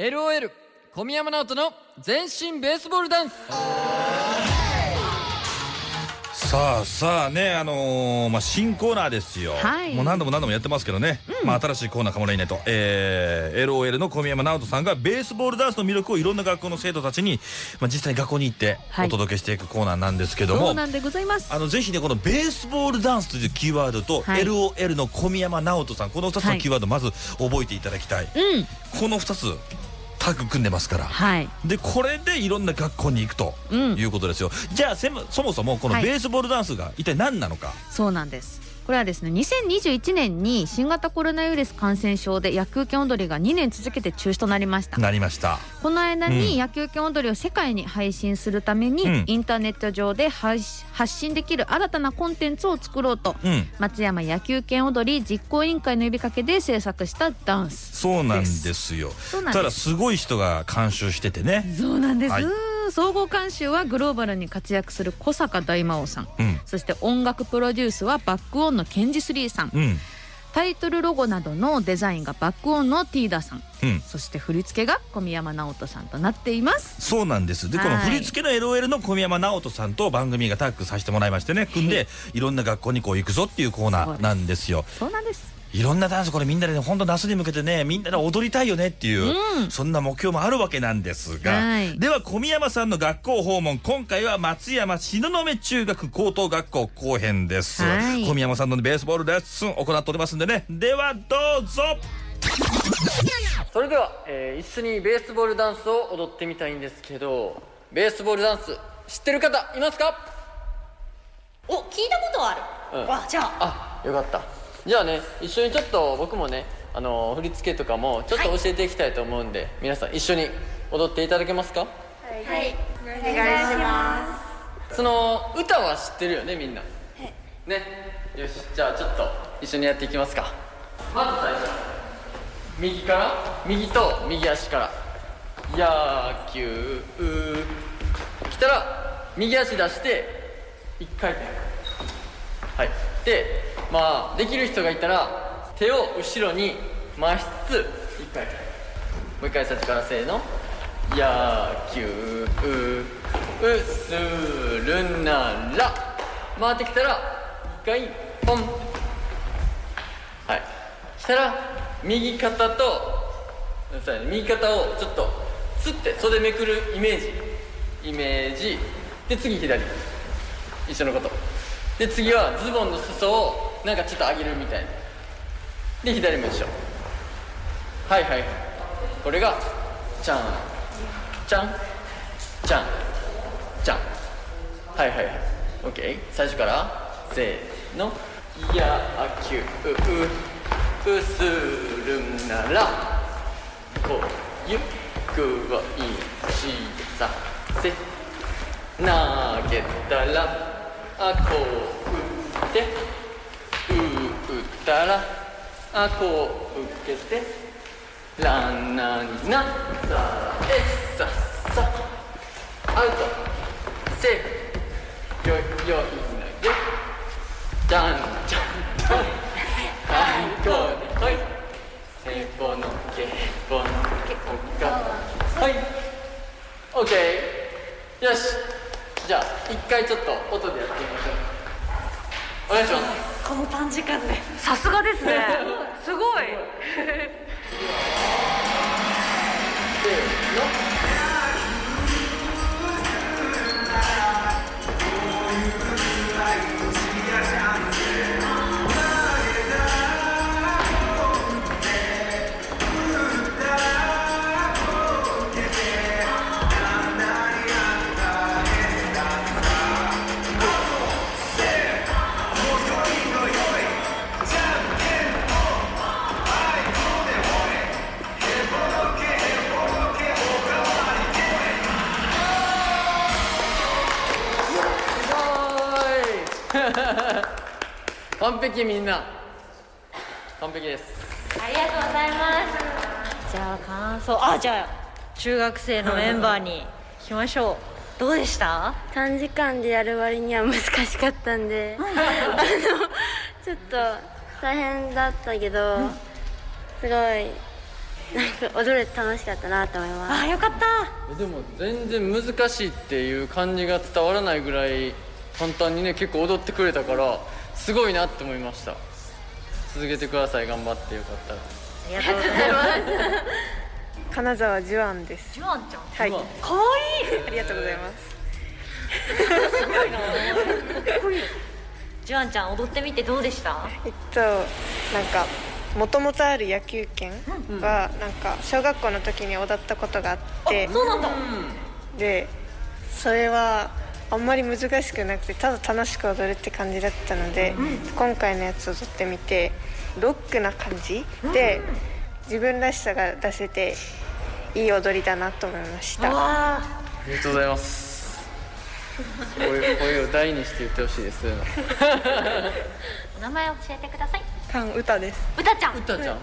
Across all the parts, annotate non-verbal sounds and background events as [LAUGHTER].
LOL 小宮山直人の全身ベースボールダンス。さあさあねあのーまあ新コーナーですよ、はい。もう何度も何度もやってますけどね、まあ新しいコーナーかもらいないと、えー、LOL の小宮山直人さんがベースボールダンスの魅力をいろんな学校の生徒たちに、まあ、実際に学校に行ってはい。お届けしていくコーナーなんですけども、そうなんでございます。あのぜひねこのベースボールダンスというキーワードと、はい。LOL の小宮山直人さんこの2つのキーワードまず覚えていただきたい、うん。この2つタッグ組んでますから、はい。でこれでいろんな学校に行くとうん。いうことですよ、じゃあそもそもこのはい。ベースボールダンスが一体何なのか、そうなんですこれはですね2021年に新型コロナウイルス感染症で野球拳踊りが2年続けて中止となりました。なりました。この間うん。に野球拳踊りを世界に配信するために、うん。インターネット上で発信できる新たなコンテンツを作ろうとうん。松山野球拳踊り実行委員会の呼びかけで制作したダンスそうなんですよそうなんですただすごい人が監修しててねそうなんです、はい総合監修はグローバルに活躍する小坂大魔王さん。うん。そして音楽プロデュースはバックオンのケンジスリーさん。うん。タイトルロゴなどのデザインがバックオンのティーダさん。うん。そして振り付けが小宮山直人さんとなっています。そうなんです。でこのはい。振り付けの LOL の小宮山直人さんと番組がタッグさせてもらいましてね。組んでいろんな学校にこう行くぞっていうコーナーなんですよ。そうなんですいろんなダンスこれみんなでね本当夏に向けてねみんなで踊りたいよねっていう、うん。そんな目標もあるわけなんですが、はい。では小宮山さんの学校訪問今回は松山東雲中学高等学校後編です、はい。小宮山さんのベースボールレッスン行っておりますんでねではどうぞ。それでは、えー一緒にベースボールダンスを踊ってみたいんですけどベースボールダンス知ってる方いますか？お聞いたことある、うん。わじゃあ。あよかったじゃあね一緒にちょっと僕もねあの振り付けとかもちょっと教えていきたいと思うんで、皆さん一緒に踊っていただけますか？はい。お願いしまその歌は知ってるよねみんな。ね。よしじゃあちょっと一緒にやっていきますか。まず最初。右から？右と右足から。野球来たら右足出して1回転。はい。でまあできる人がいたら手を後ろに回しつつ1回もう一回最初からせーの。野球うするなら回ってきたら一回ポン。はい。したら右肩と右肩をちょっとつって袖めくるイメージ。イメージ。で次左。一緒のこと。で次はズボンの裾をなんかちょっと上げるみたいな。で左も一緒はいはいはい。これがチャンチャンチャンチャンはいはいはい。OK 最初から。せーの「野球う。うするんならこうゆっくをいしさ。せ投げたらあこう打って。ったらあこう受けてランナーになさえさっさ。アウト。セーフ。よよい投げ。じゃんじゃんじゃんはい。こうはい。へぼのけぼのけおかはい。オッケー。よし。じゃあ一回ちょっと音でやってみましょう。お願いします。この短時間で。さすがですね。[LAUGHS] すごい。せーの [LAUGHS] 完璧みんな。完璧です。ありがとうございます。じゃあ感想。あじゃあ中学生のメンバーに聞きましょう。どうでした？短時間でやる割には難しかったんで。あのちょっと大変だったけど、すごいなんか踊れて楽しかったなと思います。あよかった。えでも全然難しいっていう感じが伝わらないぐらい簡単にね結構踊ってくれたからすごいなって思いました。続けてください頑張ってよかったら。ありがとうございます。金沢ジュアンです。ジュアンちゃん？はい。ジュアン。かわい。いありがとうございます。[LAUGHS] ジュアンちゃん踊ってみてどうでした？えっとなんかもともとある野球拳はなんか小学校の時に踊ったことがあってそうなんだ。でそれはあんまり難しくなくてただ楽しく踊るって感じだったので、今回のやつ踊ってみてロックな感じで自分らしさが出せていい踊りだなと思いました。わあ。りがとうございます。声声を大にして言ってほしいです。お [LAUGHS] 名前教えてください。カン歌です。うたちゃん。うたちゃん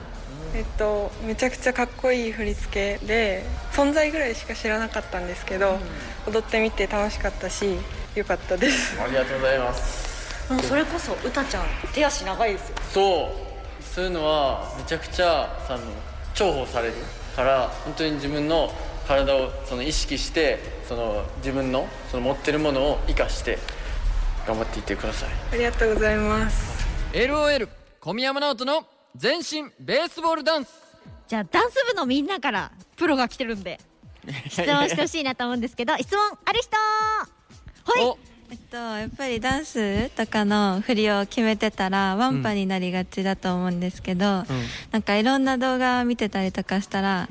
えっとめちゃくちゃかっこいい振り付けで存在ぐらいしか知らなかったんですけど、踊ってみて楽しかったし良かったです。ありがとうございます。もうそれこそうたちゃん手足長いですよ。そう。そういうのはめちゃくちゃあの重宝されるから本当に自分の体をその意識してその自分のその持ってるものを生かして頑張っていってください。ありがとうございます。LOL 小宮山直人の全身ベースボールダンス。じゃあダンス部のみんなからプロが来てるんで質問してほしいなと思うんですけど [LAUGHS] 質問ある人！はい。お。えっと、やっぱりダンスとかの振りを決めてたらワンパになりがちだと思うんですけど、なんかいろんな動画を見てたりとかしたら、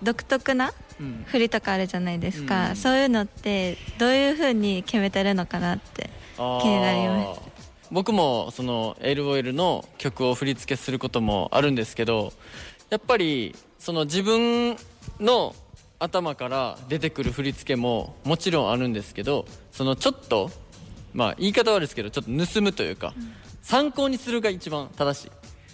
独特なうん。振りとかあるじゃないですか、うん。そういうのってどういうふうに決めてるのかなって気になります僕もその LOL の曲を振り付けすることもあるんですけどやっぱりその自分の頭から出てくる振り付けももちろんあるんですけどそのちょっとまあ言い方悪いですけどちょっと盗むというか、参考にするが一番正しい。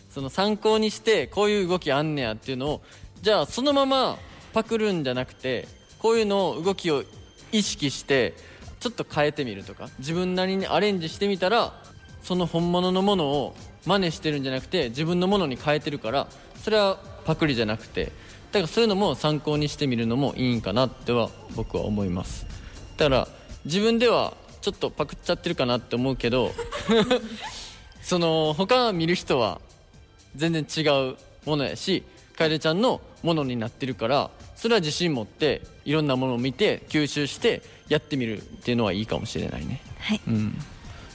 その参考にしてこういう動きあんねやっていうのをじゃあそのままパクるんじゃなくてこういうのを動きを意識してちょっと変えてみるとか自分なりにアレンジしてみたらその本物のものを真似してるんじゃなくて自分のものに変えてるからそれはパクリじゃなくてだからそういうのも参考にしてみるのもいいんかなっては僕は思います。だから自分ではちょっとパクっちゃってるかなって思うけど [LAUGHS] その他見る人は全然違うものやし楓ちゃんのものになってるからそれは自信持っていろんなものを見て吸収してやってみるっていうのはいいかもしれないね。はい。うん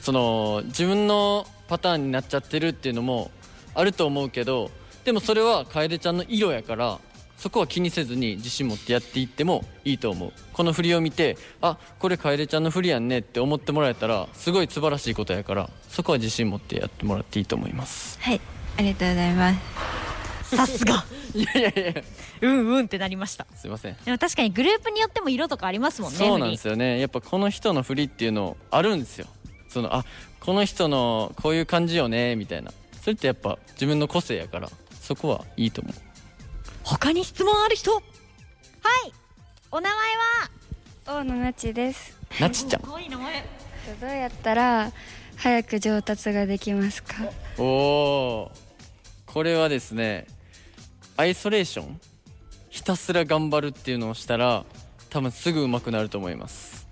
その自分のパターンになっちゃってるっていうのもあると思うけどでもそれは楓ちゃんの色やからそこは気にせずに自信持ってやっていってもいいと思う。この振りを見てあこれ楓ちゃんの振りやんねって思ってもらえたらすごい素晴らしいことやからそこは自信持ってやってもらっていいと思います。はい。ありがとうございます。さすが。[LAUGHS] いやいやいや。うんうんってなりました。すいません。でも確かにグループによっても色とかありますもんねそうなんですよね。やっぱこの人の振りっていうのあるんですよそのあこの人のこういう感じよねみたいな。それってやっぱ自分の個性やからそこはいいと思う。他に質問ある人？はい。お名前は？大野なちです。なちちゃん。可愛い名前。どうやったら早く上達ができますか？おおこれはですねアイソレーション？ひたすら頑張るっていうのをしたら多分すぐ上手くなると思います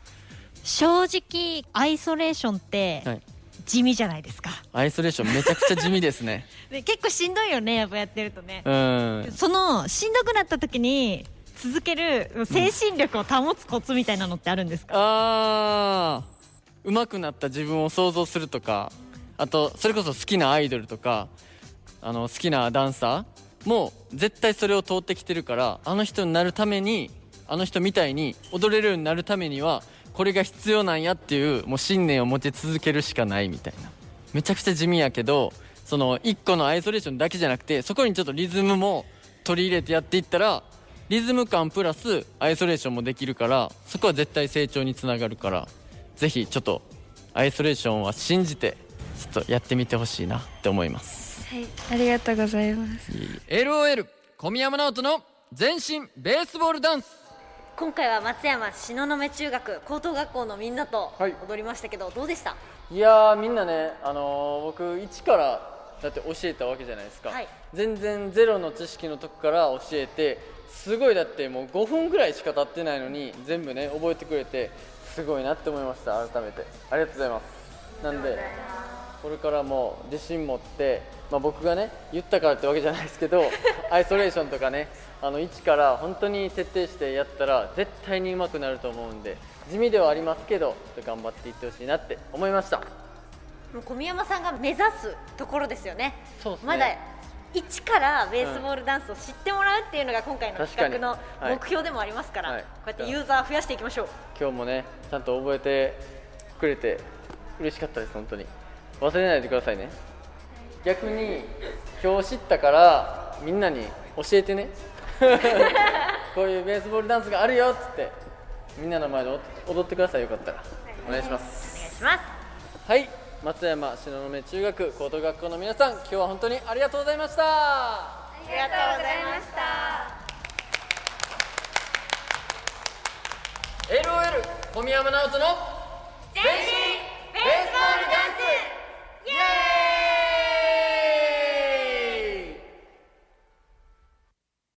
正直アイソレーションってはい。地味じゃないですか。アイソレーションめちゃくちゃ地味ですね。[LAUGHS] で結構しんどいよねやっぱやってるとね。うん。そのしんどくなった時に続ける精神力を保つコツみたいなのってあるんですか、あー。上手くなった自分を想像するとかあとそれこそ好きなアイドルとかあの好きなダンサーも絶対それを通ってきてるからあの人になるためにあの人みたいに踊れるようになるためにはこれが必要なんやっていうもう信念を持ち続けるしかないみたいな。めちゃくちゃ地味やけどその1個のアイソレーションだけじゃなくてそこにちょっとリズムも取り入れてやっていったらリズム感プラスアイソレーションもできるからそこは絶対成長につながるからぜひちょっとアイソレーションは信じてちょっとやってみてほしいなって思います。はいありがとうございます。LOL 小宮山直人の全身ベースボールダンス今回は松山東雲中学高等学校のみんなとはい。踊りましたけど、どうでした？いやーみんなね、あのー僕一からだって教えたわけじゃないですか、はい。全然ゼロの知識のとこから教えてすごいだってもう5分ぐらいしか経ってないのに全部ね覚えてくれてすごいなって思いました改めて。ありがとうございます。なんでこれからも自信持って、まあ、僕がね言ったからってわけじゃないですけど [LAUGHS] アイソレーションとかねあの一から本当に徹底してやったら絶対に上手くなると思うんで地味ではありますけど頑張っていってほしいなって思いました。もう小宮山さんが目指すところですよね。ね。まだ一からベースボールダンスを知ってもらうっていうのが今回の企画の目標でもありますから、はい。こうやってユーザー増やしていきましょう。今日もねちゃんと覚えてくれて嬉しかったです本当に忘れないでくださいね。逆に今日知ったからみんなに教えてね。[LAUGHS] こういうベースボールダンスがあるよっつってみんなの前で踊ってくださいよかったら。お願いします。お願いします。はい。松山東雲中学高等学校の皆さん今日は本当にありがとうございました。ありがとうございました。LOL 小宮山直人の全身